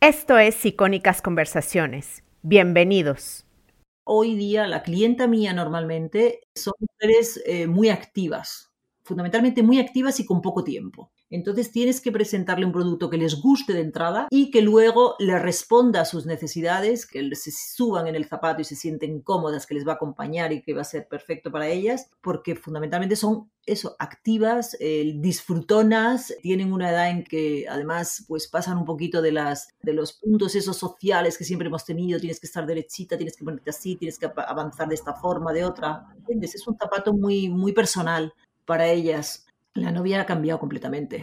Esto es Icónicas Conversaciones. Bienvenidos. Hoy día la clienta mía normalmente son mujeres eh, muy activas, fundamentalmente muy activas y con poco tiempo. Entonces tienes que presentarle un producto que les guste de entrada y que luego le responda a sus necesidades, que se suban en el zapato y se sienten cómodas, que les va a acompañar y que va a ser perfecto para ellas, porque fundamentalmente son eso, activas, eh, disfrutonas, tienen una edad en que además pues pasan un poquito de, las, de los puntos esos sociales que siempre hemos tenido, tienes que estar derechita, tienes que ponerte así, tienes que avanzar de esta forma, de otra, ¿entiendes? Es un zapato muy, muy personal para ellas. La novia ha cambiado completamente.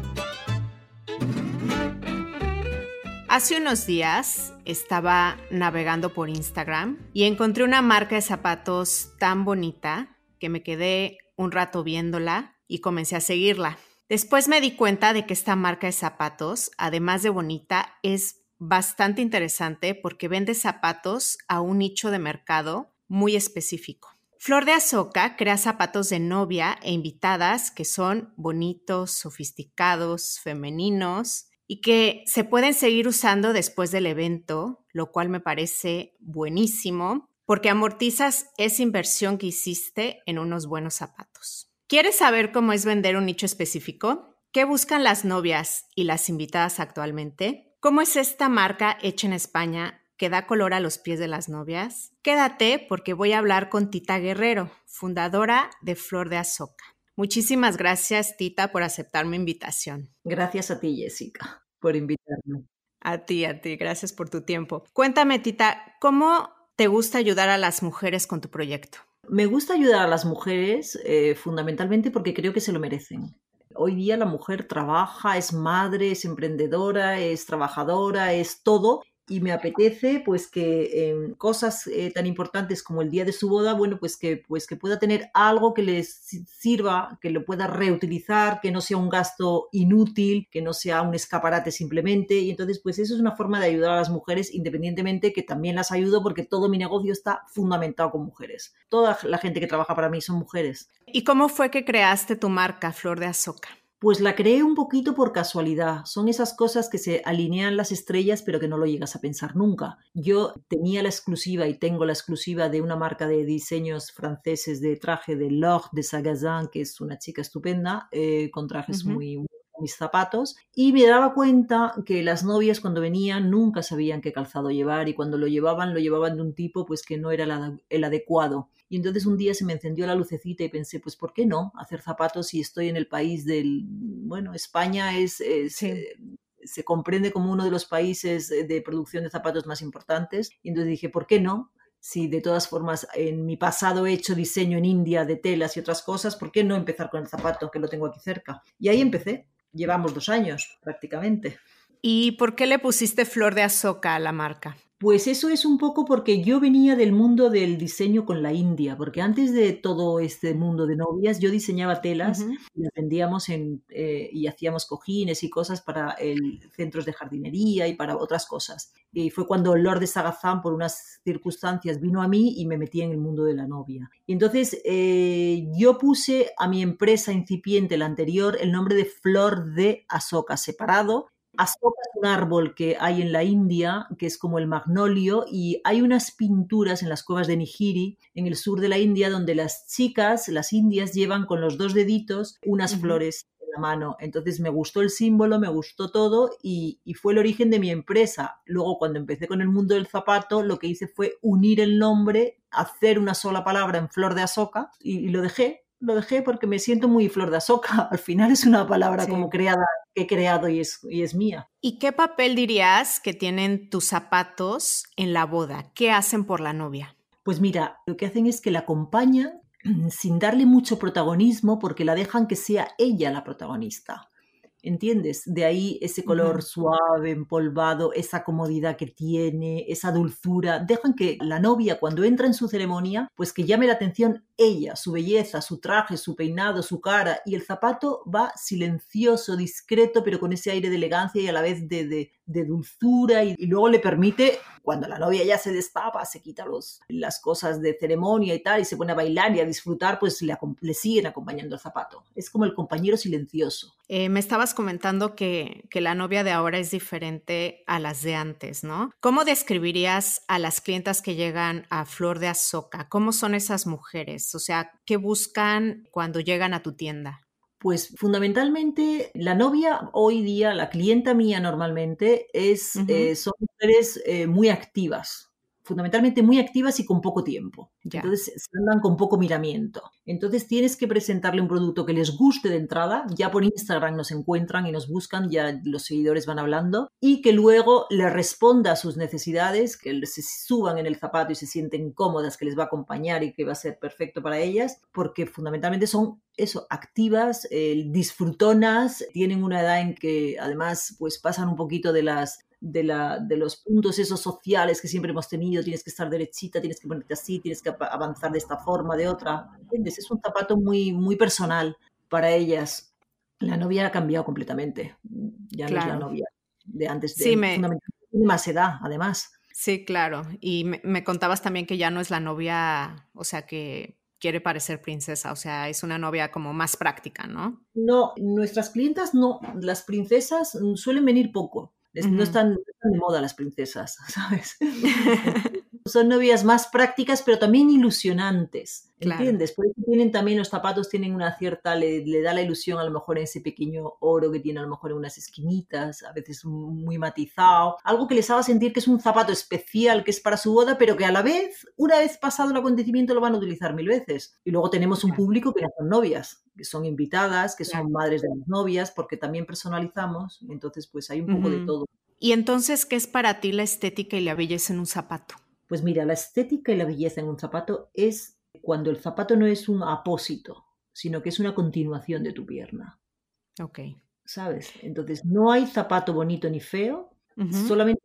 Hace unos días estaba navegando por Instagram y encontré una marca de zapatos tan bonita que me quedé un rato viéndola y comencé a seguirla. Después me di cuenta de que esta marca de zapatos, además de bonita, es bastante interesante porque vende zapatos a un nicho de mercado muy específico. Flor de Azoka crea zapatos de novia e invitadas que son bonitos, sofisticados, femeninos y que se pueden seguir usando después del evento, lo cual me parece buenísimo porque amortizas esa inversión que hiciste en unos buenos zapatos. ¿Quieres saber cómo es vender un nicho específico? ¿Qué buscan las novias y las invitadas actualmente? ¿Cómo es esta marca hecha en España que da color a los pies de las novias? Quédate porque voy a hablar con Tita Guerrero, fundadora de Flor de Azoka. Muchísimas gracias, Tita, por aceptar mi invitación. Gracias a ti, Jessica, por invitarme. A ti, a ti, gracias por tu tiempo. Cuéntame, Tita, ¿cómo te gusta ayudar a las mujeres con tu proyecto? Me gusta ayudar a las mujeres eh, fundamentalmente porque creo que se lo merecen. Hoy día la mujer trabaja, es madre, es emprendedora, es trabajadora, es todo y me apetece pues que en cosas eh, tan importantes como el día de su boda, bueno, pues que, pues que pueda tener algo que les sirva, que lo pueda reutilizar, que no sea un gasto inútil, que no sea un escaparate simplemente. Y entonces, pues eso es una forma de ayudar a las mujeres, independientemente que también las ayudo porque todo mi negocio está fundamentado con mujeres. Toda la gente que trabaja para mí son mujeres. ¿Y cómo fue que creaste tu marca, Flor de Azoka? Pues la creé un poquito por casualidad. Son esas cosas que se alinean las estrellas pero que no lo llegas a pensar nunca. Yo tenía la exclusiva y tengo la exclusiva de una marca de diseños franceses de traje de Laure de Sagazin, que es una chica estupenda, eh, con trajes muy, mis zapatos y me daba cuenta que las novias cuando venían nunca sabían qué calzado llevar y cuando lo llevaban lo llevaban de un tipo pues que no era el adecuado. Y entonces un día se me encendió la lucecita y pensé, pues ¿por qué no hacer zapatos si estoy en el país del, bueno, España es... Eh, se comprende como uno de los países de producción de zapatos más importantes. Y entonces dije, ¿por qué no? si de todas formas en mi pasado he hecho diseño en India de telas y otras cosas, ¿por qué no empezar con el zapato que lo tengo aquí cerca? Y ahí empecé llevamos dos años prácticamente. ¿Y por qué le pusiste flor de azoka a la marca? Pues eso es un poco porque yo venía del mundo del diseño con la India, porque antes de todo este mundo de novias yo diseñaba telas y las vendíamos en, eh, y hacíamos cojines y cosas para el, centros de jardinería y para otras cosas. Y fue cuando Lord de Sagazán, por unas circunstancias, vino a mí y me metí en el mundo de la novia. Y entonces eh, yo puse a mi empresa incipiente, la anterior, el nombre de Flor de Azoka, separado Asoka es un árbol que hay en la India, que es como el magnolio, y hay unas pinturas en las cuevas de Nihiri, en el sur de la India, donde las chicas, las indias, llevan con los dos deditos unas flores en la mano. Entonces me gustó el símbolo, me gustó todo y, fue el origen de mi empresa. Luego, cuando empecé con el mundo del zapato, lo que hice fue unir el nombre, hacer una sola palabra en flor de Asoka y lo dejé lo dejé porque me siento muy flor de azoka. Al final es una palabra como creada, que he creado y es, y es mía. ¿Y qué papel dirías que tienen tus zapatos en la boda? ¿Qué hacen por la novia? Pues mira, lo que hacen es que la acompañan sin darle mucho protagonismo porque la dejan que sea ella la protagonista. ¿entiendes? De ahí ese color suave, empolvado, esa comodidad que tiene, esa dulzura. Dejan que la novia cuando entra en su ceremonia, pues que llame la atención ella, su belleza, su traje, su peinado, su cara, y el zapato va silencioso, discreto, pero con ese aire de elegancia y a la vez de, dulzura, y, luego le permite, cuando la novia ya se destapa, se quita los, las cosas de ceremonia y tal, y se pone a bailar y a disfrutar, pues le, le siguen acompañando el zapato. Es como el compañero silencioso. Eh, me estabas comentando que, que la novia de ahora es diferente a las de antes, ¿no? ¿Cómo describirías a las clientas que llegan a Flor de Azoka? ¿Cómo son esas mujeres? O sea, ¿qué buscan cuando llegan a tu tienda? Pues fundamentalmente la novia hoy día, la clienta mía normalmente, es, eh, son mujeres eh, muy activas, fundamentalmente muy activas y con poco tiempo. Entonces se andan con poco miramiento. Entonces tienes que presentarle un producto que les guste de entrada. Ya por Instagram nos encuentran y nos buscan, ya los seguidores van hablando. Y que luego le responda a sus necesidades, que se suban en el zapato y se sienten cómodas, que les va a acompañar y que va a ser perfecto para ellas, porque fundamentalmente son eso, activas, eh, disfrutonas, tienen una edad en que además pues pasan un poquito de las de, la, de los puntos esos sociales que siempre hemos tenido, tienes que estar derechita, tienes que ponerte así, tienes que avanzar de esta forma, de otra, ¿entiendes? Es un zapato muy, muy personal para ellas. La novia ha cambiado completamente, ya no es la novia de antes, de, sí, me... más edad, además. Sí, claro, y me, me contabas también que ya no es la novia, o sea, que quiere parecer princesa, o sea, es una novia como más práctica, ¿no? No, nuestras clientas no, las princesas suelen venir poco. No, están, de moda las princesas, ¿sabes? Son novias más prácticas, pero también ilusionantes, ¿entiendes? Por eso tienen también los zapatos, tienen una cierta, le, da la ilusión a lo mejor en ese pequeño oro que tiene a lo mejor en unas esquinitas, a veces muy matizado, algo que les haga sentir que es un zapato especial, que es para su boda, pero que a la vez, una vez pasado el acontecimiento, lo van a utilizar mil veces. Y luego tenemos un público que no son novias, que son invitadas, que son madres de las novias, porque también personalizamos, entonces pues hay un poco de todo. ¿Y entonces qué es para ti la estética y la belleza en un zapato? Pues mira, la estética y la belleza en un zapato es cuando el zapato no es un apósito, sino que es una continuación de tu pierna. Ok. ¿Sabes? Entonces, no hay zapato bonito ni feo, solamente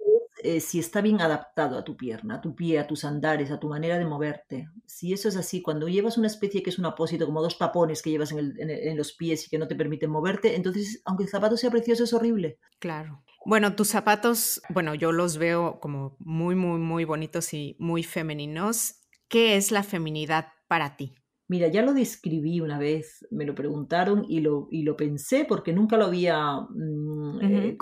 eh, si está bien adaptado a tu pierna, a tu pie, a tus andares, a tu manera de moverte. Si eso es así, cuando llevas una especie que es un apósito, como dos tapones que llevas en, los pies y que no te permiten moverte, entonces, aunque el zapato sea precioso, es horrible. Claro. Bueno, tus zapatos, bueno, yo los veo como muy, muy, muy bonitos y muy femeninos. ¿Qué es la feminidad para ti? Mira, ya lo describí una vez, me lo preguntaron y lo, y lo pensé porque nunca lo había mm, eh,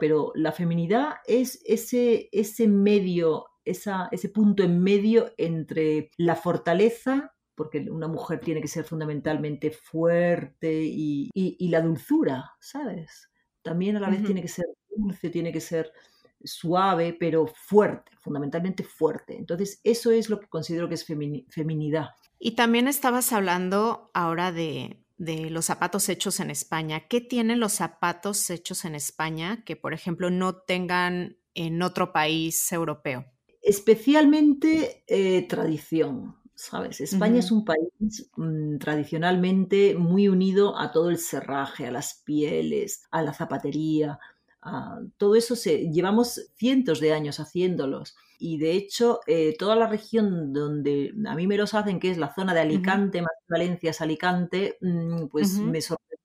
pero la feminidad es ese, ese medio, esa, ese punto en medio entre la fortaleza porque una mujer tiene que ser fundamentalmente fuerte y, la dulzura, ¿sabes? También a la vez tiene que ser dulce, tiene que ser suave, pero fuerte, fundamentalmente fuerte. Entonces, eso es lo que considero que es feminidad. Y también estabas hablando ahora de, de los zapatos hechos en España. ¿Qué tienen los zapatos hechos en España que, por ejemplo, no tengan en otro país europeo? Especialmente eh, tradición, ¿sabes? España es un país mm, tradicionalmente muy unido a todo el serraje, a las pieles, a la zapatería. A, todo eso se, llevamos cientos de años haciéndolos. Y de hecho eh, toda la región donde a mí me los hacen, que es la zona de Alicante, más Valencia es Alicante, mm, pues me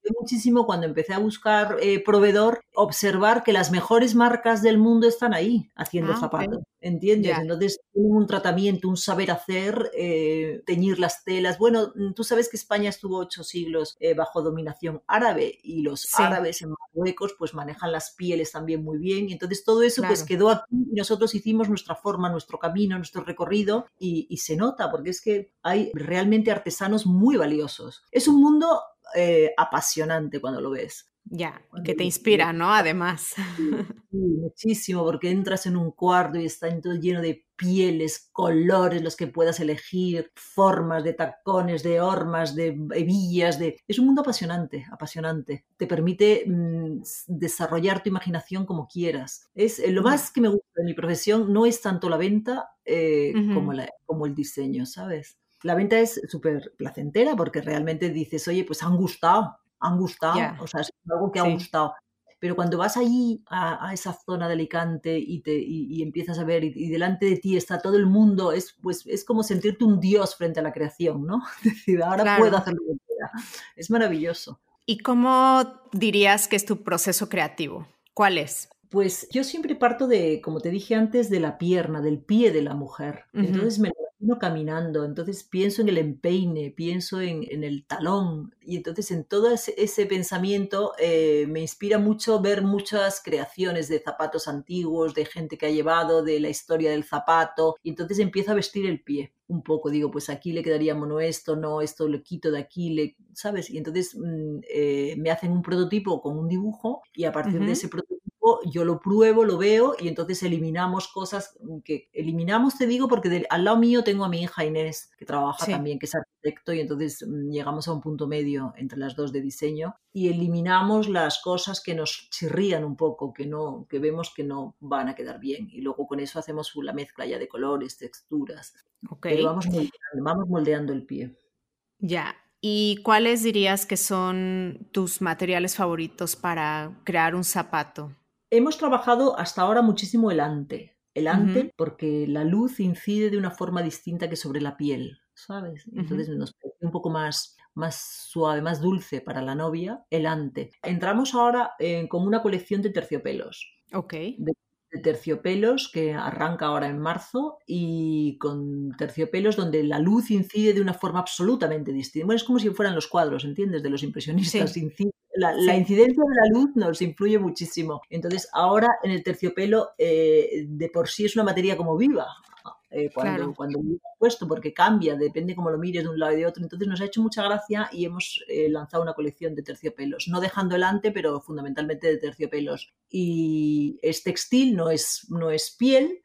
sorprendió muchísimo cuando empecé a buscar eh, proveedor, observar que las mejores marcas del mundo están ahí haciendo ah, zapatos, ¿entiendes? Entonces un tratamiento, un saber hacer, eh, teñir las telas. Bueno, mm, tú sabes que España estuvo ocho siglos eh, bajo dominación árabe y los árabes en Marruecos pues manejan las pieles también muy bien y entonces todo eso pues quedó aquí y nosotros hicimos nuestra forma, nuestro camino, nuestro recorrido y, y se nota porque es que hay realmente artesanos muy valiosos. Es un mundo eh, apasionante cuando lo ves. Ya, que te inspira, ¿no? Además. Sí, muchísimo, porque entras en un cuarto y está todo lleno de pieles, colores, los que puedas elegir, formas de tacones, de hormas, de hebillas, de... Es un mundo apasionante, apasionante. Te permite mm, desarrollar tu imaginación como quieras. Es eh, lo más que me gusta de mi profesión no es tanto la venta eh, como, como el diseño, ¿sabes? La venta es súper placentera porque realmente dices, oye, pues han gustado, han gustado, o sea, es algo que ha gustado. Pero cuando vas allí a, esa zona de Alicante y, te, y, empiezas a ver y, delante de ti está todo el mundo, es, pues, es como sentirte un dios frente a la creación, ¿no? Es decir, ahora puedo hacer lo que quiera. Es maravilloso. ¿Y cómo dirías que es tu proceso creativo? ¿Cuál es? Pues yo siempre parto de, como te dije antes, de la pierna, del pie de la mujer. Entonces me caminando, entonces pienso en el empeine, pienso en, el talón y entonces en todo ese, pensamiento eh, me inspira mucho ver muchas creaciones de zapatos antiguos, de gente que ha llevado, de la historia del zapato y entonces empiezo a vestir el pie un poco, digo, pues aquí le quedaría mono esto, no, esto lo quito de aquí, le, ¿sabes? Y entonces mm, eh, me hacen un prototipo con un dibujo y a partir de ese prototipo yo lo pruebo, lo veo y entonces eliminamos cosas que eliminamos, te digo, porque al lado mío tengo a mi hija Inés, que trabaja también, que es arquitecto, y entonces mm, llegamos a un punto medio entre las dos de diseño y eliminamos las cosas que nos chirrían un poco, que no, que vemos que no van a quedar bien. Y luego con eso hacemos la mezcla ya de colores, texturas. Pero vamos moldeando, vamos moldeando el pie. Ya, ¿Y cuáles dirías que son tus materiales favoritos para crear un zapato? Hemos trabajado hasta ahora muchísimo el ante. El ante porque la luz incide de una forma distinta que sobre la piel, ¿sabes? Entonces nos parece un poco más, más suave, más dulce para la novia, el ante. Entramos ahora con una colección de terciopelos. Ok de terciopelos que arranca ahora en marzo y con terciopelos donde la luz incide de una forma absolutamente distinta. Bueno, es como si fueran los cuadros, ¿entiendes? De los impresionistas. La, incidencia de la luz nos influye muchísimo. Entonces, ahora en el terciopelo eh, de por sí es una materia como viva. Eh, cuando, cuando puesto, porque cambia, depende cómo lo mires de un lado y de otro. Entonces nos ha hecho mucha gracia y hemos eh, lanzado una colección de terciopelos, no dejando el ante, pero fundamentalmente de terciopelos. Y es textil, no es, no es piel.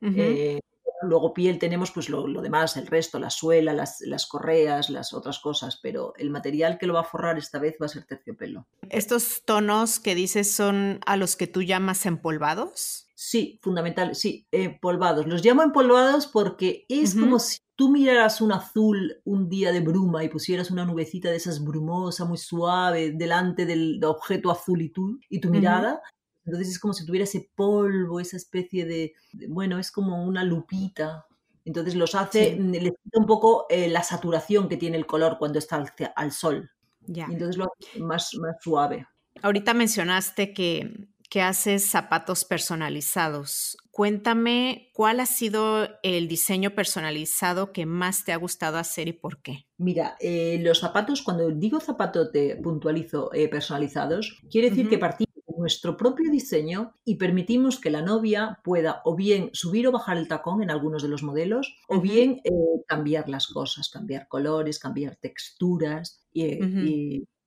Eh, luego piel tenemos pues lo, demás, el resto, la suela, las, las, correas, las otras ccosas, pero el material que lo va a forrar esta vez va a ser terciopelo. ¿Estos tonos que dices son a los que tú llamas empolvados? Sí, fundamental, sí, empolvados. Los llamo empolvados porque es como si tú miraras un azul un día de bruma y pusieras una nubecita de esas brumosa, muy suave, delante del objeto azul y tú, y tu mirada. Entonces es como si tuviera ese polvo, esa especie de, bueno, es como una lupita. Entonces los hace, le quita un poco eh, la saturación que tiene el color cuando está al, sol. Ya. entonces lo hace más, más suave. Ahorita mencionaste que que haces zapatos personalizados. Cuéntame cuál ha sido el diseño personalizado que más te ha gustado hacer y por qué. Mira, eh, los zapatos, cuando digo zapatos te puntualizo eh, personalizados, quiere decir que partimos de nuestro propio diseño y permitimos que la novia pueda o bien subir o bajar el tacón en algunos de los modelos o bien eh, cambiar las cosas, cambiar colores, cambiar texturas,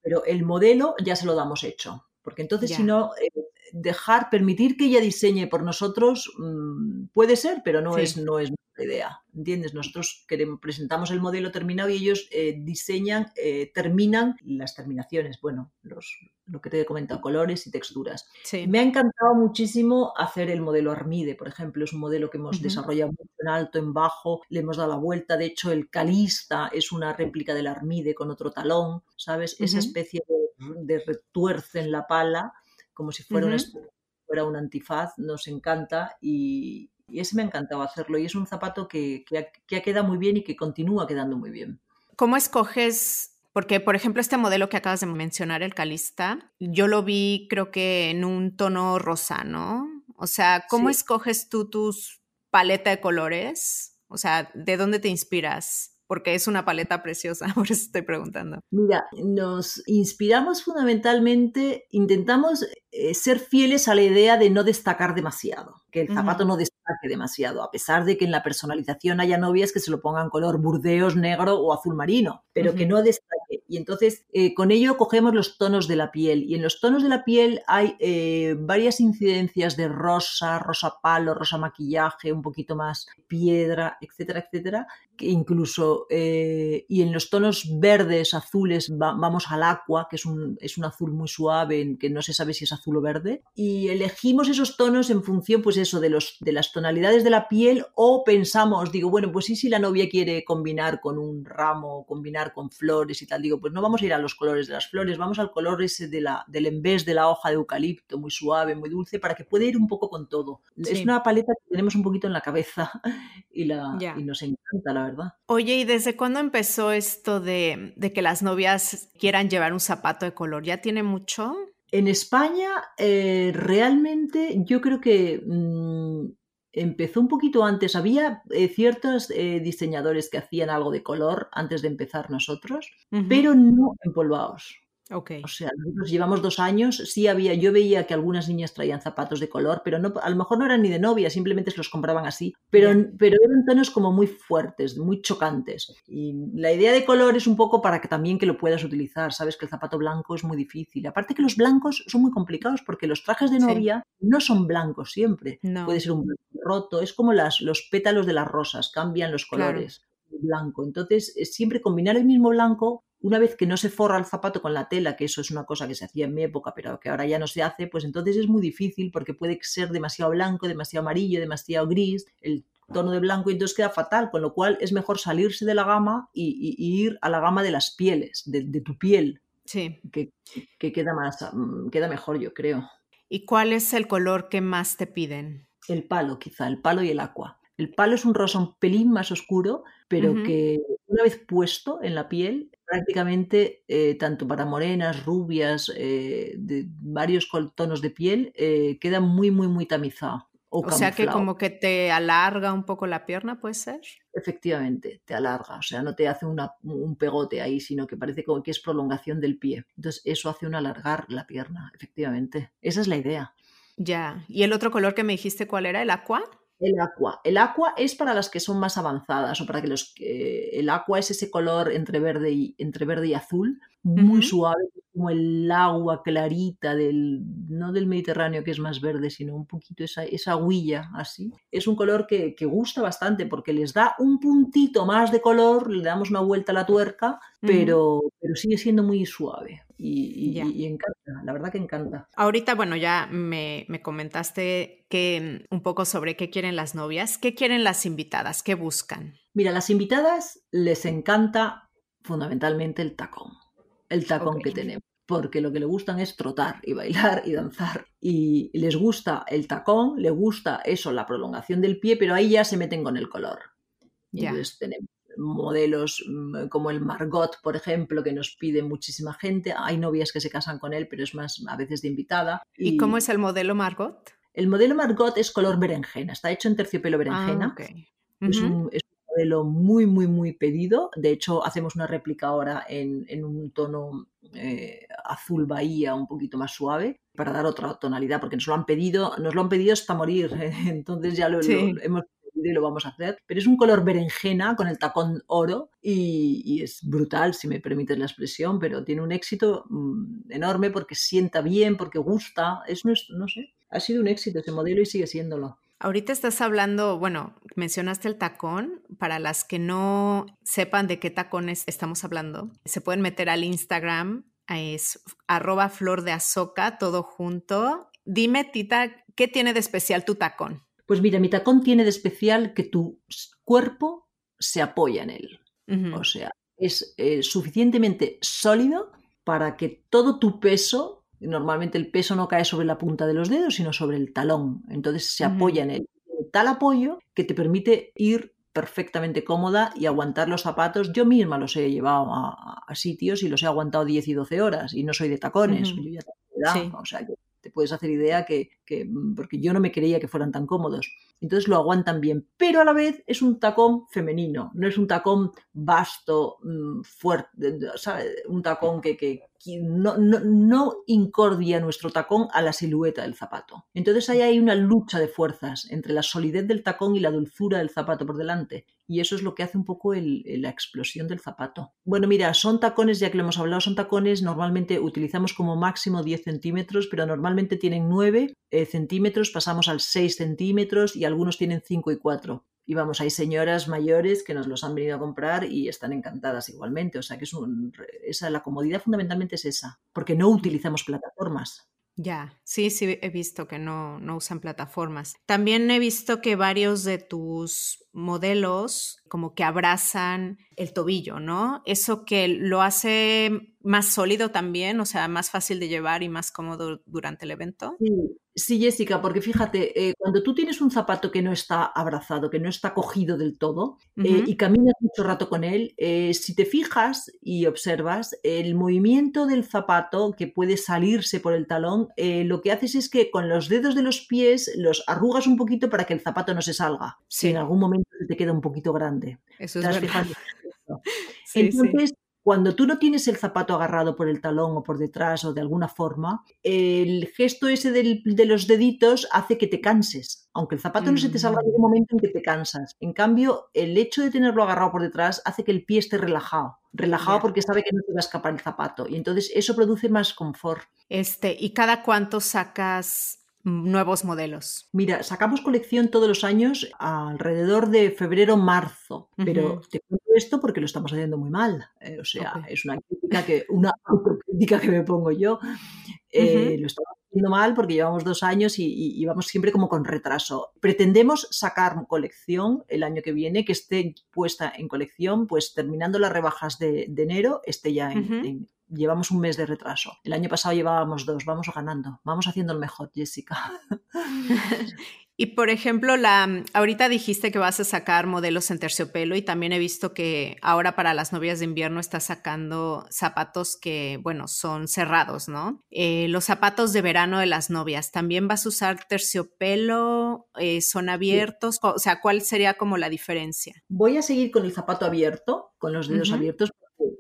pero el modelo ya se lo damos hecho. Porque entonces, si no, dejar, permitir que ella diseñe por nosotros mm, puede ser, pero no, es, no es nuestra idea. ¿Entiendes? Nosotros queremos, presentamos el modelo terminado y ellos eh, diseñan, eh, terminan las terminaciones, bueno, los, lo que te he comentado, colores y texturas. Me ha encantado muchísimo hacer el modelo Armide, por ejemplo, es un modelo que hemos desarrollado en alto, en bajo, le hemos dado la vuelta, de hecho el calista es una réplica del Armide con otro talón, ¿sabes? Esa especie de, de retuerce en la pala como si fuera, fuera un antifaz, nos encanta y, ese me ha encantado hacerlo y es un zapato que, que, ha, quedado muy bien y que continúa quedando muy bien. ¿Cómo escoges porque, por ejemplo, este modelo que acabas de mencionar, el Calista, yo lo vi creo que en un tono rosa, ¿no? O sea, ¿cómo escoges tú tus paleta de colores? O sea, ¿de dónde te inspiras? porque es una paleta preciosa, por eso estoy preguntando. Mira, nos inspiramos fundamentalmente, intentamos eh, ser fieles a la idea de no destacar demasiado, que el zapato no destaque demasiado, a pesar de que en la personalización haya novias que se lo pongan color burdeos, negro o azul marino, pero que no destaque. Y entonces eh, con ello cogemos los tonos de la piel y en los tonos de la piel hay eh, varias incidencias de rosa, rosa palo, rosa maquillaje, un poquito más piedra, etcétera, etcétera, incluso, eh, y en los tonos verdes, azules, vamos al aqua, que es un, es un azul muy suave, que no se sabe si es azul o verde, y elegimos esos tonos en función, pues eso, de, los, de las tonalidades de la piel, o pensamos, digo, bueno, pues sí, si la novia quiere combinar con un ramo, combinar con flores y tal, digo, pues no vamos a ir a los colores de las flores, vamos al color ese de la, del envés de la hoja de eucalipto, muy suave, muy dulce, para que pueda ir un poco con todo. Es una paleta que tenemos un poquito en la cabeza y, la, y nos encanta, la verdad. Oye, ¿y desde cuándo empezó esto de, que las novias quieran llevar un zapato de color? ¿Ya tiene mucho? En España, eh, realmente yo creo que mm, empezó un poquito antes. Había eh, ciertos eh, diseñadores que hacían algo de color antes de empezar nosotros, pero no empolvados. O sea, nosotros llevamos dos años, sí había, yo veía que algunas niñas traían zapatos de color, pero no, a lo mejor no eran ni de novia, simplemente se los compraban así, pero, pero eran tonos como muy fuertes, muy chocantes. Y la idea de color es un poco para que también que lo puedas utilizar, sabes que el zapato blanco es muy difícil. Aparte que los blancos son muy complicados porque los trajes de novia no son blancos siempre. Puede ser un blanco roto, es como las, los pétalos de las rosas, cambian los colores. blanco. Entonces, siempre combinar el mismo blanco una vez que no se forra el zapato con la tela, que eso es una cosa que se hacía en mi época, pero que ahora ya no se hace, pues entonces es muy difícil porque puede ser demasiado blanco, demasiado amarillo, demasiado gris, el tono de blanco y entonces queda fatal, con lo cual es mejor salirse de la gama y, ir a la gama de las pieles, de, tu piel. Sí. Que, que, queda, más, mm, queda mejor, yo creo. ¿Y cuál es el color que más te piden? El palo, quizá, el palo y el agua. El palo es un rosa un pelín más oscuro, pero que una vez puesto en la piel prácticamente eh, tanto para morenas, rubias, eh, de varios tonos de piel, eh, queda muy, muy, muy tamizado. O, sea que como que te alarga un poco la pierna, ¿puede ser? Efectivamente, te alarga, o sea, no te hace un pegote ahí, sino que parece como que es prolongación del pie. Entonces, eso hace un alargar la pierna, efectivamente. Esa es la idea. Ya. ¿Y el otro color que me dijiste cuál era? ¿El aqua? El aqua. El aqua es para las que son más avanzadas o para que los el aqua es ese color entre verde y entre verde y azul, muy suave, como el agua clarita del no del Mediterráneo que es más verde, sino un poquito esa esa huilla así. Es un color que, que, gusta bastante porque les da un puntito más de color, le damos una vuelta a la tuerca, pero, pero sigue siendo muy suave y, encanta, la verdad que encanta. Ahorita, bueno, ya me, me, comentaste que un poco sobre qué quieren las novias, qué quieren las invitadas, qué buscan. Mira, las invitadas les encanta fundamentalmente el tacón, el tacón que tenemos porque lo que le gustan es trotar y bailar y danzar. Y les gusta el tacón, le gusta eso, la prolongación del pie, pero ahí ya se meten con el color. Y entonces tenemos modelos mm, como el Margot, por ejemplo, que nos pide muchísima gente. Hay novias que se casan con él, pero es más a veces de invitada. ¿Y, cómo es el modelo Margot? El modelo Margot es color berenjena, está hecho en terciopelo berenjena. Ah, es, un, modelo muy, muy, muy pedido. De hecho, hacemos una réplica ahora en, un tono eh, azul bahía, un poquito más suave, para dar otra tonalidad, porque nos lo han pedido, nos lo han pedido hasta morir. Entonces ya lo hemos y lo vamos a hacer. Pero es un color berenjena con el tacón oro y, es brutal, si me permites la expresión, pero tiene un éxito mm, enorme porque sienta bien, porque gusta. Es, no, no sé, ha sido un éxito ese modelo y sigue siéndolo. Ahorita estás hablando, bueno, mencionaste el tacón. Para las que no sepan de qué tacones estamos hablando, se pueden meter al Instagram, es arroba flor de azoka, todo junto. Dime, Tita, ¿qué tiene de especial tu tacón? Pues mira, mi tacón tiene de especial que tu cuerpo se apoya en él. O sea, es eh, suficientemente sólido para que todo tu peso, normalmente el peso no cae sobre la punta de los dedos, sino sobre el talón. Entonces se apoya en él. Tal apoyo que te permite ir perfectamente cómoda y aguantar los zapatos. Yo misma los he llevado a, sitios y los he aguantado 10 y 12 horas y no soy de tacones. Yo ya o sea, te puedes hacer idea que, mm, porque yo no me creía que fueran tan cómodos. Entonces lo aguantan bien, pero a la vez es un tacón femenino, no es un tacón vasto, mm, fuerte, un tacón que, que, no, no, incordia nuestro tacón a la silueta del zapato. Entonces ahí hay una lucha de fuerzas entre la solidez del tacón y la dulzura del zapato por delante. Y eso es lo que hace un poco la explosión del zapato. Bueno, mira, son tacones, ya que lo hemos hablado, son tacones, normalmente utilizamos como máximo 10 centímetros, pero normalmente tienen 9 eh, centímetros, pasamos al 6 centímetros y algunos tienen 5 y 4 Y vamos, hay señoras mayores que nos los han venido a comprar y están encantadas igualmente. O sea que es un, esa, la comodidad fundamentalmente es esa, porque no utilizamos plataformas. Ya, sí, sí, he visto que no, no usan plataformas. También he visto que varios de tus modelos como que abrazan el tobillo, ¿no? Eso que lo hace más sólido también, o sea, más fácil de llevar y más cómodo durante el evento. Sí, sí Jessica, porque fíjate, eh, cuando tú tienes un zapato que no está abrazado, que no está cogido del todo eh, y caminas mucho rato con él, eh, si te fijas y observas, el movimiento del zapato que puede salirse por el talón, lo que haces es que con los dedos de los pies los arrugas un poquito para que el zapato no se salga. Si en algún momento te queda un poquito grande. Eso es verdad. Entonces, cuando tú no tienes el zapato agarrado por el talón o por detrás o de alguna forma, el gesto ese de los deditos hace que te canses. Aunque el zapato no se te salga, en un momento en que te cansas. En cambio, el hecho de tenerlo agarrado por detrás hace que el pie esté relajado. Relajado porque sabe que no te va a escapar el zapato. Y entonces eso produce más confort. Este, ¿Y cada cuánto sacas nuevos modelos? Mira, sacamos colección todos los años alrededor de febrero-marzo, pero te cuento esto porque lo estamos haciendo muy mal. Eh, o sea, es una crítica que, una crítica que me pongo yo. Eh, lo estamos haciendo mal porque llevamos dos años y, vamos siempre como con retraso. Pretendemos sacar colección el año que viene, que esté puesta en colección, pues terminando las rebajas de, enero, esté ya en llevamos un mes de retraso. El año pasado llevábamos dos, vamos ganando, vamos haciendo el mejor, Jessica. Y por ejemplo, la, ahorita dijiste que vas a sacar modelos en terciopelo y también he visto que ahora para las novias de invierno estás sacando zapatos que, bueno, son cerrados, ¿no? Eh, los zapatos de verano de las novias, ¿también vas a usar terciopelo? Eh, ¿Son abiertos? O sea, ¿cuál sería como la diferencia? Voy a seguir con el zapato abierto, con los dedos abiertos,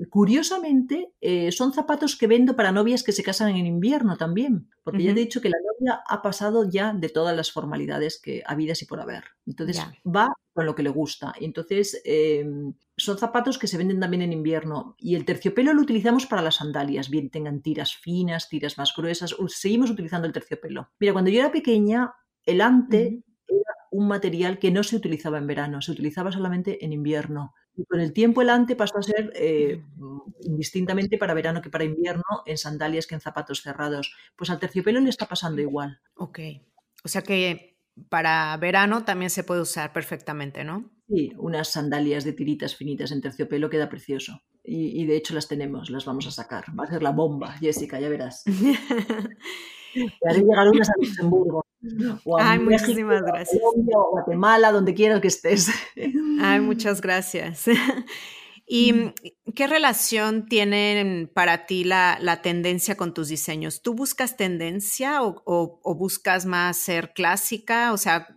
curiosamente, eh, son zapatos que vendo para novias que se casan en invierno también, porque ya te he dicho que la novia ha pasado ya de todas las formalidades que habidas y por haber. Entonces va con lo que le gusta. Entonces em, son zapatos que se venden también en invierno. Y el terciopelo lo utilizamos para las sandalias, bien tengan tiras finas, tiras más gruesas. Seguimos utilizando el terciopelo. Mira, cuando yo era pequeña, el ante era un material que no se utilizaba en verano, se utilizaba solamente en invierno. Y con el tiempo el ante pasó a ser eh, indistintamente para verano que para invierno, en sandalias que en zapatos cerrados. Pues al terciopelo le está pasando igual. Ok. O sea que para verano también se puede usar perfectamente, ¿no? Sí, unas sandalias de tiritas finitas en terciopelo queda precioso. Y, de hecho las tenemos, las vamos a sacar. Va a ser la bomba, Jessica, ya verás. haré llegar unas a Luxemburgo. Ay, muchísimas gracias. O Guatemala, donde quieras que estés. Ay, muchas gracias. ¿Y mm, qué relación tiene para ti la, tendencia con tus diseños? ¿Tú buscas tendencia o, buscas más ser clásica? O sea,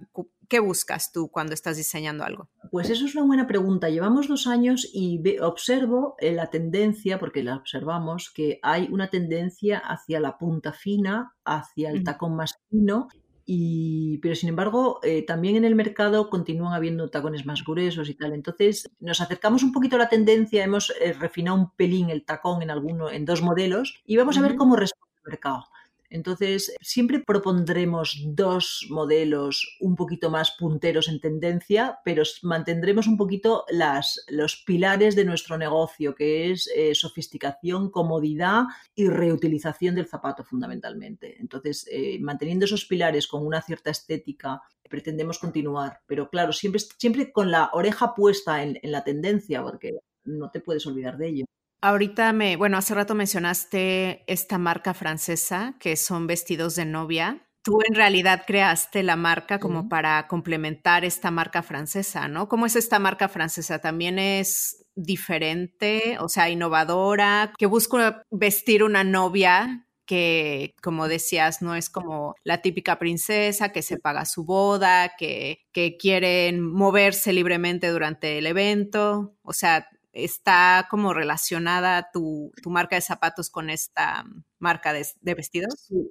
¿qué buscas tú cuando estás diseñando algo? Pues eso es una buena pregunta. Llevamos dos años y observo eh, la tendencia, porque la observamos, que hay una tendencia hacia la punta fina, hacia el tacón más fino pero sin embargo, eh, también en el mercado continúan habiendo tacones más gruesos y tal. Entonces, nos acercamos un poquito a la tendencia, hemos eh, refinado un pelín el tacón en alguno, en dos modelos, y vamos a ver cómo responde el mercado. Entonces, siempre propondremos dos modelos un poquito más punteros en tendencia, pero mantendremos un poquito las, los pilares de nuestro negocio, que es eh, sofisticación, comodidad y reutilización del zapato fundamentalmente. Entonces, eh, manteniendo esos pilares con una cierta estética, pretendemos continuar, pero claro, siempre, siempre con la oreja puesta en la tendencia, porque no te puedes olvidar de ello. Ahorita me, bueno, hace rato mencionaste esta marca francesa que son vestidos de novia. Tú en realidad creaste la marca como para complementar esta marca francesa, ¿no? ¿Cómo es esta marca francesa? ¿También es diferente, o sea, innovadora, que busca vestir una novia que, como decías, no es como la típica princesa que se paga su boda, que, que quieren moverse libremente durante el evento. O sea, está como relacionada tu, tu marca de zapatos con esta marca de, vestidos. Sí.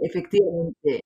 Efectivamente.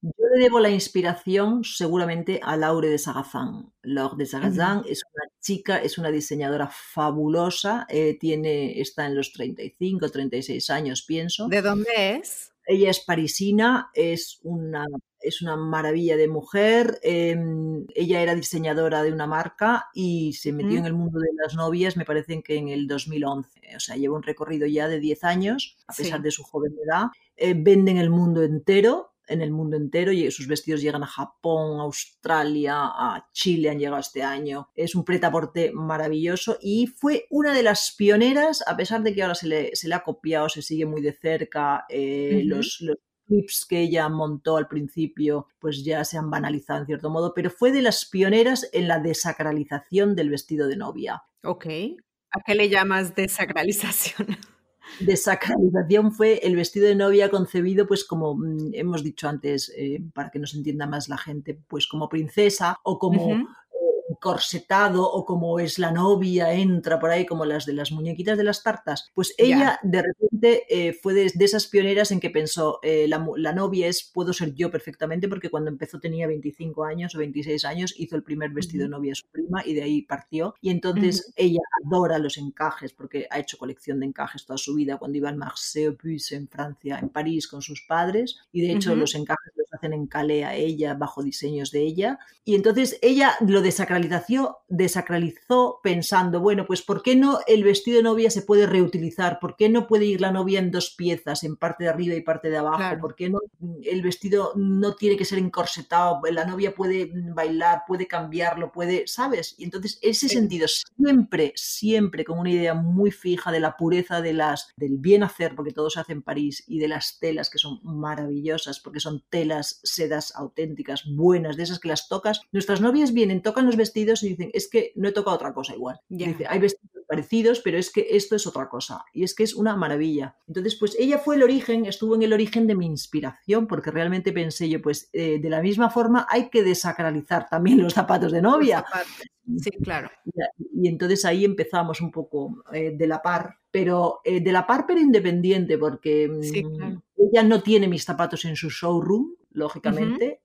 Yo le debo la inspiración seguramente a Laure de Sagazán. Laure de Sagazán es una chica, es una diseñadora fabulosa, eh, tiene, está en los 35, 36 años, pienso. ¿De dónde es? Ella es parisina, es una, es una maravilla de mujer. Em, ella era diseñadora de una marca y se metió en el mundo de las novias, me parece que en el 2011. O sea, lleva un recorrido ya de 10 años, a pesar de su joven edad. Eh, vende en el mundo entero en el mundo entero y sus vestidos llegan a Japón, a Australia, a Chile han llegado este año. Es un pretaporte maravilloso y fue una de las pioneras, a pesar de que ahora se le, se le ha copiado, se sigue muy de cerca, eh, los, los clips que ella montó al principio pues ya se han banalizado en cierto modo, pero fue de las pioneras en la desacralización del vestido de novia. Ok. ¿A qué le llamas desacralización? desacralización fue el vestido de novia concebido, pues como mm, hemos dicho antes, eh, para que nos entienda más la gente, pues como princesa o como corsetado o como es la novia, entra por ahí como las de las muñequitas de las tartas, pues ella de repente eh, fue de, esas pioneras en que pensó, eh, la, novia es, puedo ser yo perfectamente, porque cuando empezó tenía 25 años o 26 años, hizo el primer vestido de novia a su prima y de ahí partió. Y entonces ella adora los encajes, porque ha hecho colección de encajes toda su vida, cuando iba al Marseille Puce en Francia, en París con sus padres, y de hecho los encajes los hacen en Calais a ella, bajo diseños de ella. Y entonces ella lo desacralizó desacralizó pensando, bueno, pues ¿por qué no el vestido de novia se puede reutilizar? ¿Por qué no puede ir la novia en dos piezas, en parte de arriba y parte de abajo? ¿Por qué no el vestido no tiene que ser encorsetado? La novia puede bailar, puede cambiarlo, puede, ¿sabes? Y entonces ese sentido siempre, siempre con una idea muy fija de la pureza de las, del bien hacer, porque todo se hace en París, y de las telas que son maravillosas, porque son telas, sedas auténticas, buenas, de esas que las tocas. Nuestras novias vienen, tocan los vestidos y dicen, es que no he tocado otra cosa igual. Dice, hay vestidos parecidos, pero es que esto es otra cosa. Y es que es una maravilla. Entonces, pues ella fue el origen, estuvo en el origen de mi inspiración, porque realmente pensé yo, pues eh, de la misma forma hay que desacralizar también los zapatos de novia. Sí, claro. Y, entonces ahí empezamos un poco eh, de la par, pero eh, de la par pero independiente, porque mm, ella no tiene mis zapatos en su showroom, lógicamente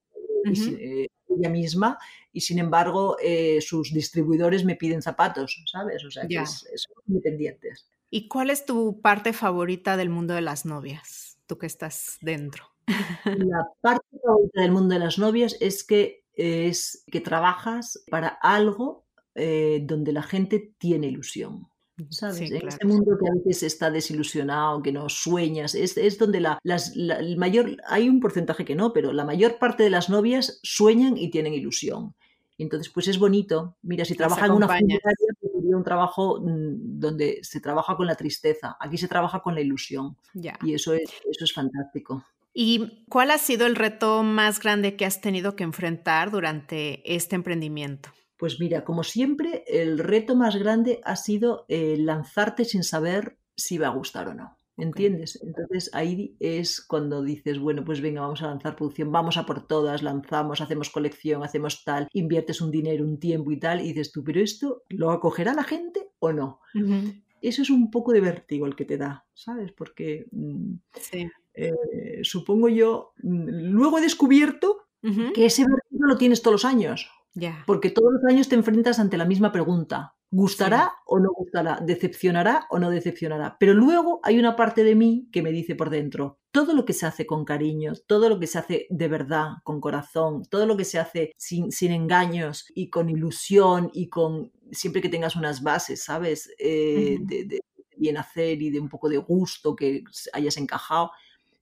ella misma y sin embargo eh, sus distribuidores me piden zapatos, ¿sabes? O sea, que son independientes. ¿Y cuál es tu parte favorita del mundo de las novias? Tú que estás dentro. La parte favorita del mundo de las novias es que es que trabajas para algo eh, donde la gente tiene ilusión. ¿Sabes? en este mundo que a veces está desilusionado, que no sueñas, es, es donde la, las, el mayor, hay un porcentaje que no, pero la mayor parte de las novias sueñan y tienen ilusión. entonces, pues es bonito. Mira, si trabaja en una funeraria, pues un trabajo mm, donde se trabaja con la tristeza. Aquí se trabaja con la ilusión. Y eso es, eso es fantástico. ¿Y cuál ha sido el reto más grande que has tenido que enfrentar durante este emprendimiento? Pues mira, como siempre, el reto más grande ha sido eh, lanzarte sin saber si va a gustar o no. ¿Entiendes? Entonces ahí es cuando dices, bueno, pues venga, vamos a lanzar producción, vamos a por todas, lanzamos, hacemos colección, hacemos tal, inviertes un dinero, un tiempo y tal, y dices tú, pero esto lo acogerá la gente o no. Eso es un poco de vértigo el que te da, ¿sabes? Porque mm, eh, supongo yo, mm, luego he descubierto que ese vértigo lo tienes todos los años. Porque todos los años te enfrentas ante la misma pregunta. ¿Gustará o no gustará? ¿Decepcionará o no decepcionará? Pero luego hay una parte de mí que me dice por dentro, todo lo que se hace con cariño, todo lo que se hace de verdad, con corazón, todo lo que se hace sin, engaños y con ilusión y con siempre que tengas unas bases, ¿sabes? Eh, de, de bien hacer y de un poco de gusto que hayas encajado,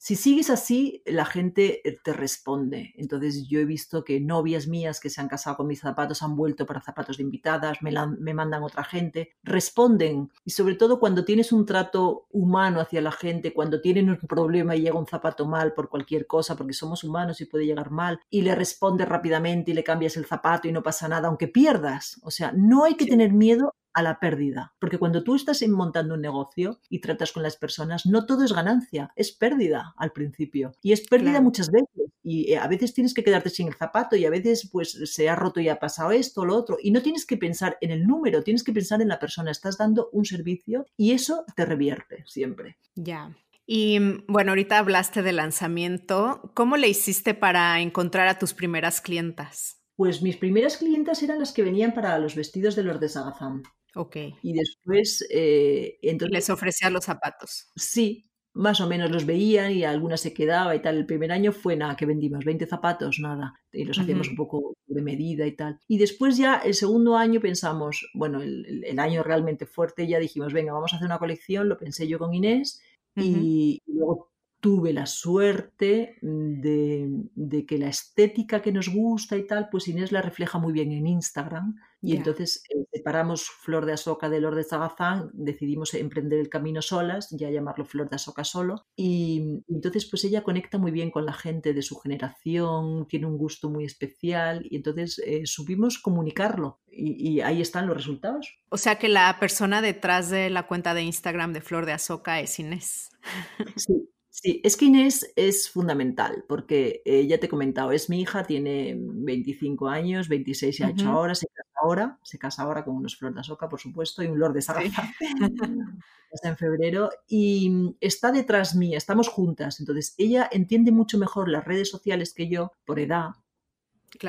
si sigues así, la gente eh, te responde. Entonces yo he visto que novias mías que se han casado con mis zapatos han vuelto para zapatos de invitadas, me, me mandan otra gente, responden. Y sobre todo cuando tienes un trato humano hacia la gente, cuando tienen un problema y llega un zapato mal por cualquier cosa, porque somos humanos y puede llegar mal, y le respondes rápidamente y le cambias el zapato y no pasa nada, aunque pierdas. O sea, no hay que tener miedo a la pérdida. Porque cuando tú estás montando un negocio y tratas con las personas, no todo es ganancia, es pérdida al principio. Y es pérdida muchas veces. Y eh, a veces tienes que quedarte sin el zapato y a veces pues se ha roto y ha pasado esto, lo otro. Y no tienes que pensar en el número, tienes que pensar en la persona. Estás dando un servicio y eso te revierte siempre. Ya. Y bueno, ahorita hablaste de lanzamiento. ¿Cómo le hiciste para encontrar a tus primeras clientas? Pues mis primeras clientas eran las que venían para los vestidos de los de Sagazán. Ok. Y después... Eh, entonces, Les ofrecía los zapatos. Sí, más o menos los veían y alguna se quedaba y tal. El primer año fue nada, que vendimos 20 zapatos, nada, y los hacíamos un poco de medida y tal. Y después ya el segundo año pensamos, bueno, el, el, año realmente fuerte, ya dijimos, venga, vamos a hacer una colección, lo pensé yo con Inés. y, y luego tuve la suerte de, que la estética que nos gusta y tal, pues Inés la refleja muy bien en Instagram. Y entonces eh, separamos Flor de Asoca de Lord de Zagazán, decidimos emprender el camino solas, ya llamarlo Flor de Asoca solo. Y, entonces pues ella conecta muy bien con la gente de su generación, tiene un gusto muy especial y entonces eh, supimos comunicarlo. Y, y, ahí están los resultados. O sea que la persona detrás de la cuenta de Instagram de Flor de Azoka es Inés. Sí, Sí, es que Inés es fundamental, porque eh, ya te he comentado, es mi hija, tiene 25 años, 26 y ha hecho ahora, se casa ahora, se casa ahora con unos flor de soca, por supuesto, y un lord de Zaragoza. Está en febrero y está detrás mía, estamos juntas. Entonces, ella entiende mucho mejor las redes sociales que yo, por edad,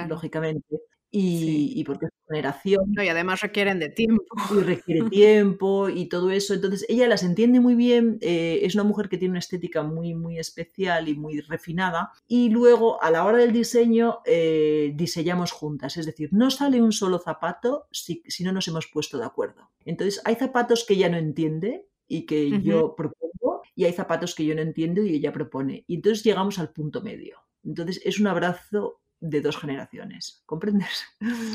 lógicamente, y, y, porque es generación. y además requieren de tiempo. Y requiere tiempo y todo eso. Entonces, ella las entiende muy bien. Eh, es una mujer que tiene una estética muy, muy especial y muy refinada. Y luego, a la hora del diseño, eh, diseñamos juntas. Es decir, no sale un solo zapato si, si, no nos hemos puesto de acuerdo. Entonces, hay zapatos que ella no entiende y que yo propongo, y hay zapatos que yo no entiendo y ella propone. Y entonces llegamos al punto medio. Entonces, es un abrazo de dos generaciones, ¿comprendes?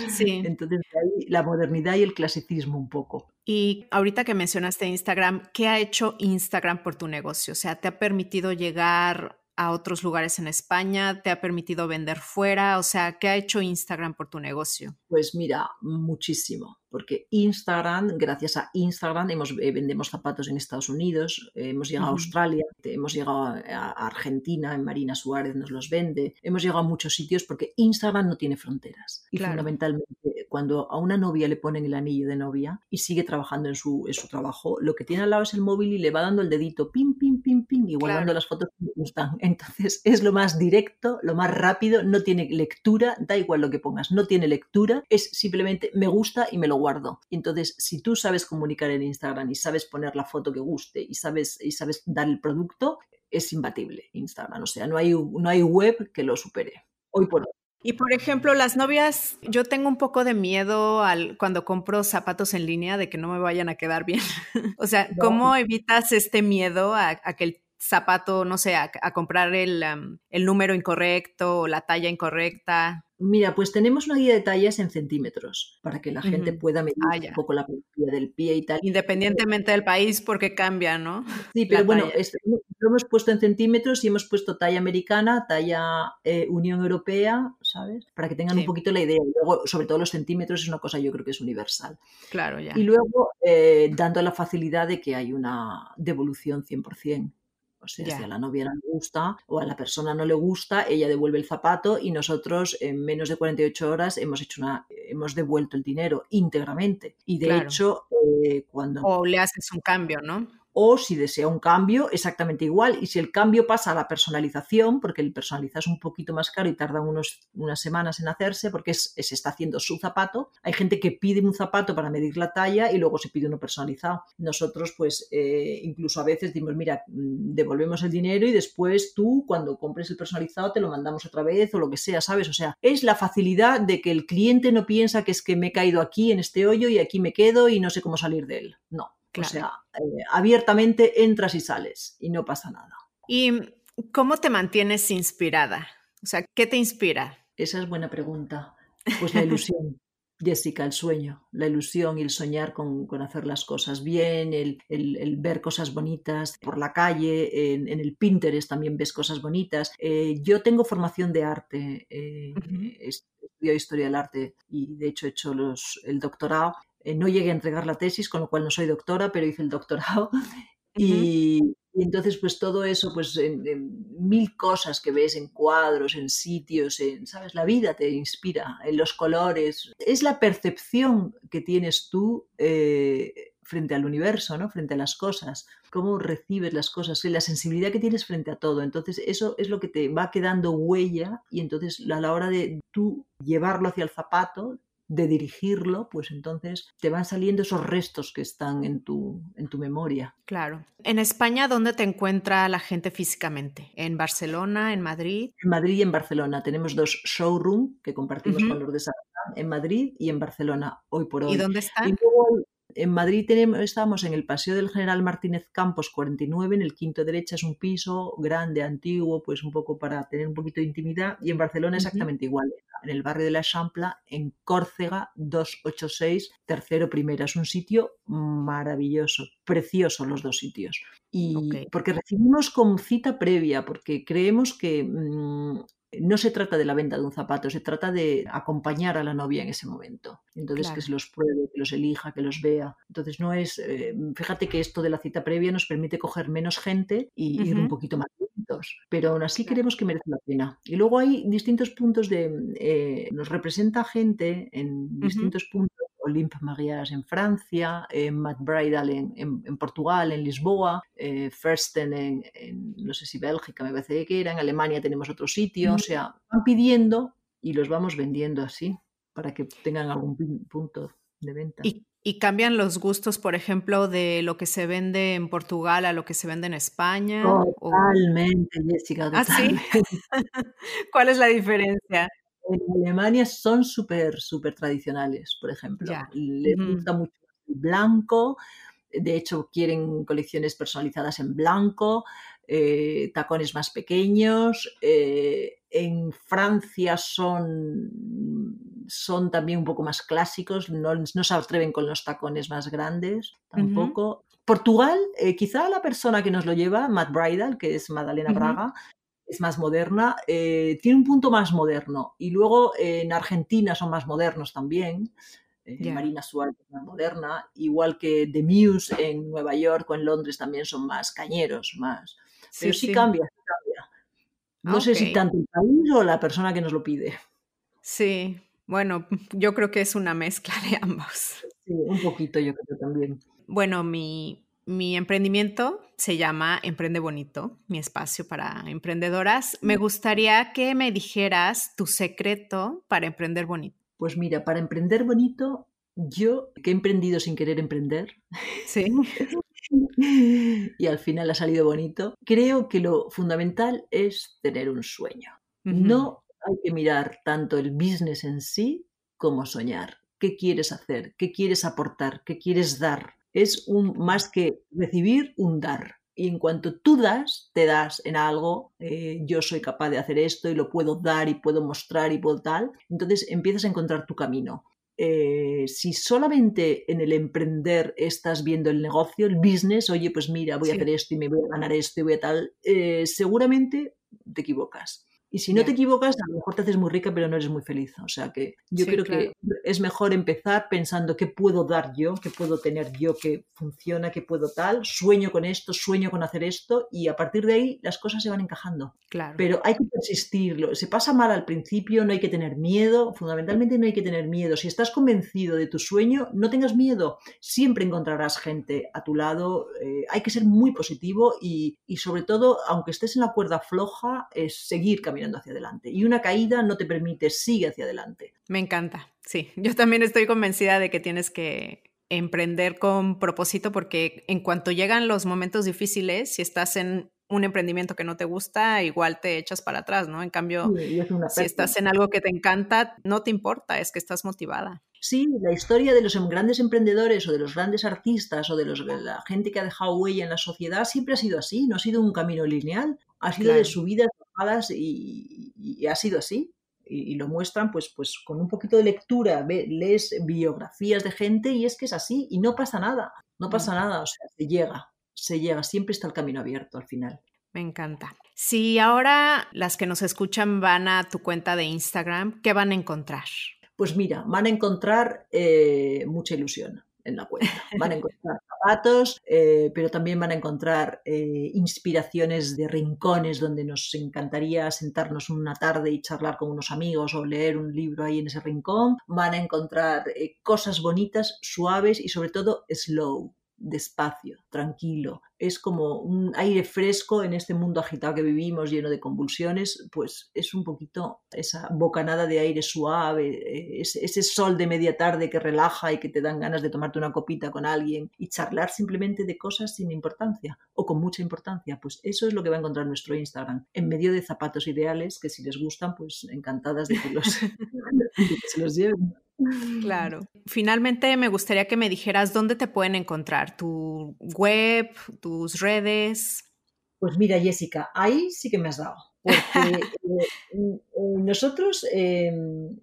Sí. Entonces, ahí la modernidad y el clasicismo un poco. Y ahorita que mencionaste Instagram, ¿qué ha hecho Instagram por tu negocio? O sea, ¿te ha permitido llegar a otros lugares en España? ¿Te ha permitido vender fuera? O sea, ¿qué ha hecho Instagram por tu negocio? Pues mira, muchísimo porque Instagram, gracias a Instagram, hemos, eh, vendemos zapatos en Estados Unidos, hemos llegado a Australia, hemos llegado a, Argentina, en Marina Suárez nos los vende, hemos llegado a muchos sitios porque Instagram no tiene fronteras. Y fundamentalmente, cuando a una novia le ponen el anillo de novia y sigue trabajando en su, en su trabajo, lo que tiene al lado es el móvil y le va dando el dedito, pim, pim, pim, pim, y guardando las fotos que gustan. Entonces es lo más directo, lo más rápido, no tiene lectura, da igual lo que pongas, no tiene lectura, es simplemente me gusta y me lo guardo. Entonces, si tú sabes comunicar en Instagram y sabes poner la foto que guste y sabes, y sabes dar el producto, es imbatible Instagram. O sea, no hay, no hay web que lo supere. Hoy por hoy. Y por ejemplo, las novias, yo tengo un poco de miedo al, cuando compro zapatos en línea de que no me vayan a quedar bien. o sea, ¿cómo evitas este miedo a, que el zapato, no sé, a, comprar el, el número incorrecto o la talla incorrecta? Mira, pues tenemos una guía de tallas en centímetros para que la gente pueda medir ah, un poco la profundidad del pie y tal. Independientemente del país, porque cambia, ¿no? Sí, pero bueno, lo hemos puesto en centímetros y hemos puesto talla americana, talla eh, Unión Europea, ¿sabes? Para que tengan un poquito la idea. Y luego, sobre todo los centímetros, es una cosa yo creo que es universal. Claro, ya. Y luego, eh, dando la facilidad de que hay una devolución 100%. O sea, si a la novia no le gusta o a la persona no le gusta, ella devuelve el zapato y nosotros en menos de 48 horas hemos hecho una, hemos devuelto el dinero íntegramente. Y de hecho, eh, cuando... O le haces un cambio, ¿no? O si desea un cambio, exactamente igual. Y si el cambio pasa a la personalización, porque el personalizar es un poquito más caro y tarda unos, unas semanas en hacerse, porque se está haciendo su zapato, hay gente que pide un zapato para medir la talla y luego se pide uno personalizado. Nosotros, pues, eh, incluso a veces decimos, mira, mm, devolvemos el dinero y después tú, cuando compres el personalizado, te lo mandamos otra vez o lo que sea, ¿sabes? O sea, es la facilidad de que el cliente no piensa que es que me he caído aquí en este hoyo y aquí me quedo y no sé cómo salir de él. No, o sea, eh, abiertamente entras y sales y no pasa nada. ¿Y cómo te mantienes inspirada? O sea, ¿qué te inspira? Esa es buena pregunta. Pues la ilusión. Jessica, el sueño, la ilusión y el soñar con, hacer las cosas bien, el, ver cosas bonitas por la calle, en, el Pinterest también ves cosas bonitas. Eh, yo tengo formación de arte, eh, estudio historia del arte y de hecho he hecho los, el doctorado eh, no llegué a entregar la tesis, con lo cual no soy doctora, pero hice el doctorado. y, entonces, pues todo eso, pues en, mil cosas que ves en cuadros, en sitios, en, ¿sabes? La vida te inspira, en los colores. Es la percepción que tienes tú eh, frente al universo, ¿no? Frente a las cosas, cómo recibes las cosas, la sensibilidad que tienes frente a todo. Entonces, eso es lo que te va quedando huella y entonces a la hora de tú llevarlo hacia el zapato, de dirigirlo, pues entonces te van saliendo esos restos que están en tu, en tu memoria. Claro. En España, ¿dónde te encuentra la gente físicamente? ¿En Barcelona, en Madrid? En Madrid y en Barcelona. Tenemos dos showrooms que compartimos con los de en Madrid y en Barcelona, hoy por hoy. ¿Y dónde están? En Madrid tenemos, estamos en el Paseo del General Martínez Campos 49, en el quinto derecha es un piso grande, antiguo, pues un poco para tener un poquito de intimidad. Y en Barcelona exactamente igual, en el barrio de la Champla, en Córcega 286, tercero primera. Es un sitio maravilloso, precioso los dos sitios. Y porque recibimos con cita previa, porque creemos que mm, no se trata de la venta de un zapato, se trata de acompañar a la novia en ese momento. Entonces, que se los pruebe, que los elija, que los vea. Entonces, no es. Eh, fíjate que esto de la cita previa nos permite coger menos gente y ir un poquito más lentos. Pero aún así creemos que merece la pena. Y luego hay distintos puntos de. Eh, nos representa gente en distintos puntos Olympe Mariage en Francia, eh, Matt Bridal en, Portugal, en Lisboa, eh, Fersten en, no sé si Bélgica, me parece que era, en Alemania tenemos otro sitio, o sea, van pidiendo y los vamos vendiendo así para que tengan algún punto de venta. ¿Y, cambian los gustos, por ejemplo, de lo que se vende en Portugal a lo que se vende en España? Totalmente, Jessica. ¿Ah, sí? ¿Cuál es la diferencia? En Alemania son súper, súper tradicionales, por ejemplo. Les gusta mucho el blanco, de hecho quieren colecciones personalizadas en blanco, eh, tacones más pequeños. Eh, en Francia son, son también un poco más clásicos, no, no se atreven con los tacones más grandes tampoco. Portugal, eh, quizá la persona que nos lo lleva, Matt Bridal, que es Madalena Braga, es más moderna, eh, tiene un punto más moderno. Y luego en Argentina son más modernos también. Eh, Marina Suárez es más moderna, igual que The Muse en Nueva York o en Londres también son más cañeros, más. Pero sí, cambia, cambia. No sé si tanto el país o la persona que nos lo pide. Sí, bueno, yo creo que es una mezcla de ambos. Sí, un poquito yo creo también. Bueno, mi, mi emprendimiento se llama Emprende Bonito, mi espacio para emprendedoras. Me gustaría que me dijeras tu secreto para emprender bonito. Pues mira, para emprender bonito, yo que he emprendido sin querer emprender. Sí. y al final ha salido bonito. Creo que lo fundamental es tener un sueño. No hay que mirar tanto el business en sí como soñar. ¿Qué quieres hacer? ¿Qué quieres aportar? ¿Qué quieres dar? Es un más que recibir, un dar. Y en cuanto tú das, te das en algo, eh, yo soy capaz de hacer esto y lo puedo dar y puedo mostrar y puedo tal, entonces empiezas a encontrar tu camino. Eh, si solamente en el emprender estás viendo el negocio, el business, oye, pues mira, voy a hacer esto y me voy a ganar esto y voy a tal, eh, seguramente te equivocas. Y si no te equivocas, a lo mejor te haces muy rica, pero no eres muy feliz. O sea que yo creo que es mejor empezar pensando qué puedo dar yo, qué puedo tener yo que funciona, qué puedo tal, sueño con esto, sueño con hacer esto, y a partir de ahí las cosas se van encajando. Claro. Pero hay que persistirlo. Se pasa mal al principio, no hay que tener miedo. Fundamentalmente no hay que tener miedo. Si estás convencido de tu sueño, no tengas miedo. Siempre encontrarás gente a tu lado. Eh, hay que ser muy positivo y, y sobre todo, aunque estés en la cuerda floja, es seguir caminando mirando hacia adelante. Y una caída no te permite, sigue hacia adelante. Me encanta, sí. Yo también estoy convencida de que tienes que emprender con propósito porque en cuanto llegan los momentos difíciles, si estás en un emprendimiento que no te gusta, igual te echas para atrás, ¿no? En cambio, si estás en algo que te encanta, no te importa, es que estás motivada. Sí, la historia de los em, grandes emprendedores o de los grandes artistas o de, los, la gente que ha dejado huella en la sociedad siempre ha sido así, no ha sido un camino lineal, ha sido de subidas, bajadas y, ha sido así. Y, lo muestran pues, pues con un poquito de lectura, lees biografías de gente y es que es así y no pasa nada, no pasa nada, o sea, se llega, se llega, siempre está el camino abierto al final. Me encanta. Si ahora las que nos escuchan van a tu cuenta de Instagram, ¿qué van a encontrar? Pues mira, van a encontrar eh, mucha ilusión en la cuenta. Van a encontrar zapatos, eh, pero también van a encontrar eh, inspiraciones de rincones donde nos encantaría sentarnos una tarde y charlar con unos amigos o leer un libro ahí en ese rincón. Van a encontrar cosas bonitas, suaves y sobre todo slow despacio, tranquilo. Es como un aire fresco en este mundo agitado que vivimos, lleno de convulsiones, pues es un poquito esa bocanada de aire suave, eh, ese, sol de media tarde que relaja y que te dan ganas de tomarte una copita con alguien y charlar simplemente de cosas sin importancia o con mucha importancia. Pues eso es lo que va a encontrar nuestro Instagram, en medio de zapatos ideales que si les gustan, pues encantadas de que, los, de que se los lleven. Claro. Finalmente, me gustaría que me dijeras dónde te pueden encontrar, tu web, tus redes. Pues mira, Jessica, ahí sí que me has dado. Porque eh, nosotros em,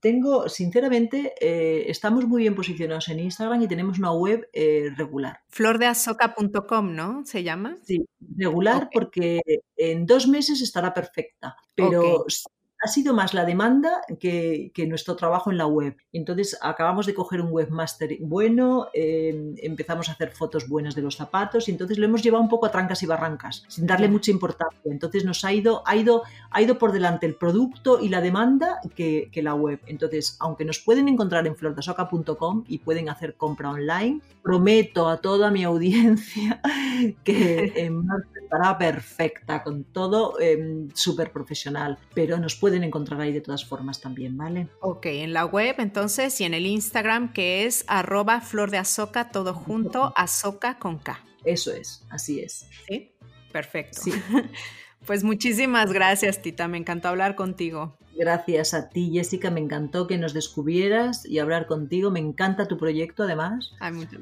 tengo, sinceramente, eh, estamos muy bien posicionados en Instagram y tenemos una web eh, regular. Flordeazoca.com, ¿no? ¿Se llama? Sí, regular porque en dos meses estará perfecta. Pero ha sido más la demanda que, nuestro trabajo en la web. Entonces acabamos de coger un webmaster bueno, em, empezamos a hacer fotos buenas de los zapatos y entonces lo hemos llevado un poco a trancas y barrancas, sin darle mucha importancia. Entonces nos ha ido, ha ido, ha ido por delante el producto y la demanda que, la web. Entonces, aunque nos pueden encontrar en flordasoca.com y pueden hacer compra online, prometo a toda mi audiencia que en estará perfecta, con todo em, súper profesional, pero nos pueden encontrar ahí de todas formas también, ¿vale? Ok, en la web entonces y en el Instagram que es arroba flor de azoka, todo junto, azoka con K. Eso es, así es. Sí, perfecto. Sí. pues muchísimas gracias, Tita, me encantó hablar contigo. Gracias a ti, Jessica. Me encantó que nos descubrieras y hablar contigo. Me encanta tu proyecto, además.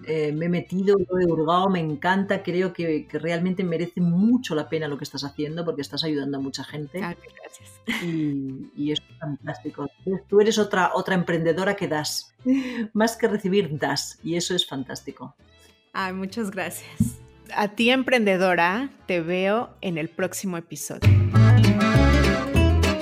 Eh, me he metido, lo he hurgado, me encanta. Creo que, realmente merece mucho la pena lo que estás haciendo porque estás ayudando a mucha gente. gracias. Y, y, es fantástico. Tú eres otra, otra emprendedora que das. Más que recibir, das. Y eso es fantástico. Ay, muchas gracias. A ti, emprendedora, te veo en el próximo episodio.